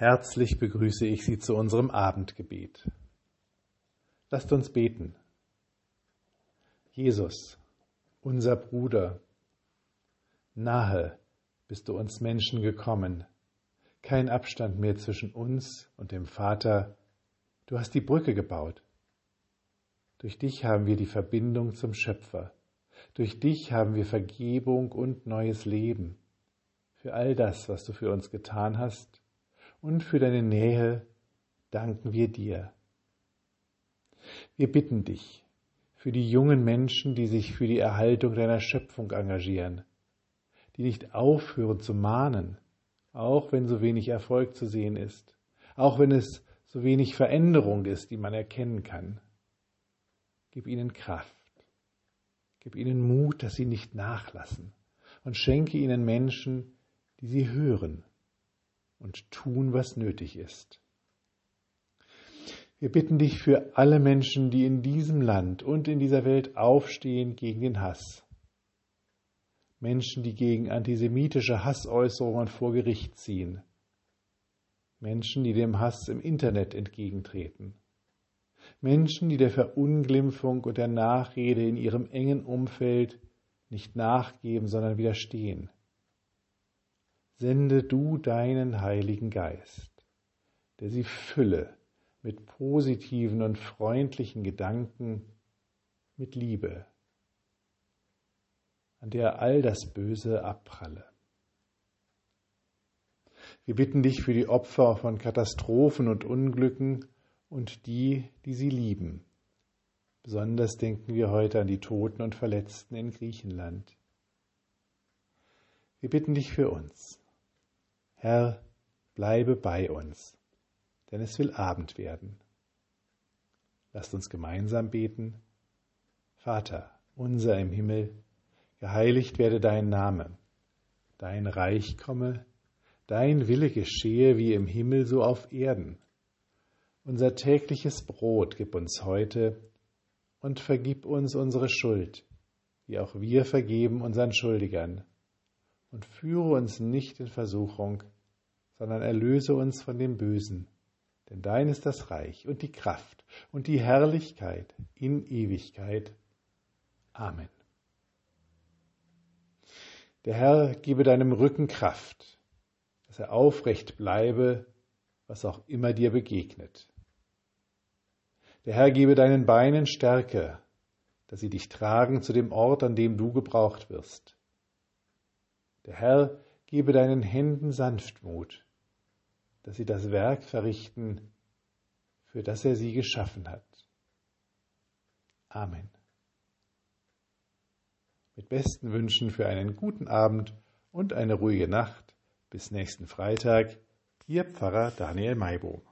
Herzlich begrüße ich Sie zu unserem Abendgebet. Lasst uns beten. Jesus, unser Bruder, nahe bist du uns Menschen gekommen, kein Abstand mehr zwischen uns und dem Vater, du hast die Brücke gebaut. Durch dich haben wir die Verbindung zum Schöpfer, durch dich haben wir Vergebung und neues Leben. Für all das, was du für uns getan hast, und für deine Nähe danken wir dir. Wir bitten dich für die jungen Menschen, die sich für die Erhaltung deiner Schöpfung engagieren, die nicht aufhören zu mahnen, auch wenn so wenig Erfolg zu sehen ist, auch wenn es so wenig Veränderung ist, die man erkennen kann. Gib ihnen Kraft, gib ihnen Mut, dass sie nicht nachlassen und schenke ihnen Menschen, die sie hören und tun, was nötig ist. Wir bitten dich für alle Menschen, die in diesem Land und in dieser Welt aufstehen gegen den Hass. Menschen, die gegen antisemitische Hassäußerungen vor Gericht ziehen. Menschen, die dem Hass im Internet entgegentreten. Menschen, die der Verunglimpfung und der Nachrede in ihrem engen Umfeld nicht nachgeben, sondern widerstehen sende du deinen Heiligen Geist, der sie fülle mit positiven und freundlichen Gedanken, mit Liebe, an der all das Böse abpralle. Wir bitten dich für die Opfer von Katastrophen und Unglücken und die, die sie lieben. Besonders denken wir heute an die Toten und Verletzten in Griechenland. Wir bitten dich für uns Herr, bleibe bei uns, denn es will Abend werden. Lasst uns gemeinsam beten. Vater, unser im Himmel, geheiligt werde dein Name, dein Reich komme, dein Wille geschehe wie im Himmel so auf Erden. Unser tägliches Brot gib uns heute und vergib uns unsere Schuld, wie auch wir vergeben unseren Schuldigern und führe uns nicht in Versuchung, sondern erlöse uns von dem Bösen. Denn dein ist das Reich und die Kraft und die Herrlichkeit in Ewigkeit. Amen. Der Herr gebe deinem Rücken Kraft, dass er aufrecht bleibe, was auch immer dir begegnet. Der Herr gebe deinen Beinen Stärke, dass sie dich tragen zu dem Ort, an dem du gebraucht wirst. Der Herr gebe deinen Händen Sanftmut, dass sie das Werk verrichten, für das er sie geschaffen hat. Amen. Mit besten Wünschen für einen guten Abend und eine ruhige Nacht. Bis nächsten Freitag, Ihr Pfarrer Daniel Maibo.